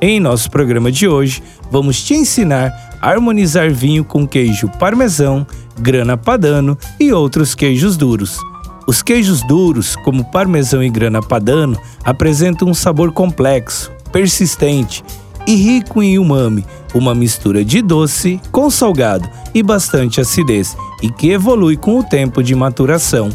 Em nosso programa de hoje, vamos te ensinar a harmonizar vinho com queijo parmesão, grana padano e outros queijos duros. Os queijos duros, como parmesão e grana padano, apresentam um sabor complexo, persistente e rico em umami, uma mistura de doce com salgado e bastante acidez, e que evolui com o tempo de maturação.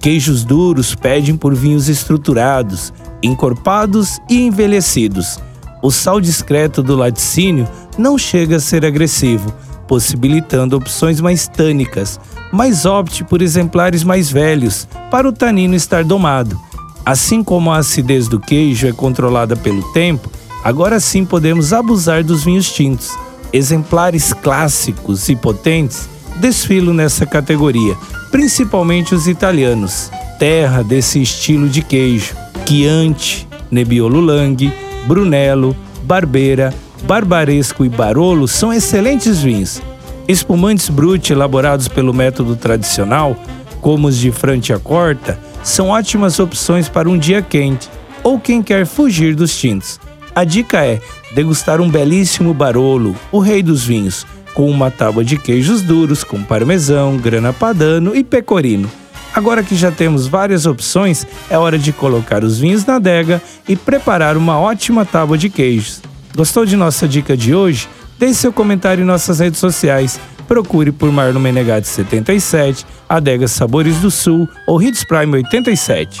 Queijos duros pedem por vinhos estruturados, encorpados e envelhecidos o sal discreto do laticínio não chega a ser agressivo, possibilitando opções mais tânicas, mas opte por exemplares mais velhos para o tanino estar domado. Assim como a acidez do queijo é controlada pelo tempo, agora sim podemos abusar dos vinhos tintos. Exemplares clássicos e potentes desfilam nessa categoria, principalmente os italianos, terra desse estilo de queijo, Chianti, Nebbiolo Langhe, Brunello, Barbeira, Barbaresco e Barolo são excelentes vinhos. Espumantes Brut elaborados pelo método tradicional, como os de Franciacorta, são ótimas opções para um dia quente ou quem quer fugir dos tintos. A dica é degustar um belíssimo Barolo, o rei dos vinhos, com uma tábua de queijos duros com parmesão, grana padano e pecorino. Agora que já temos várias opções, é hora de colocar os vinhos na adega e preparar uma ótima tábua de queijos. Gostou de nossa dica de hoje? Deixe seu comentário em nossas redes sociais. Procure por Marlon Menegatti 77, Adega Sabores do Sul ou Hits Prime 87.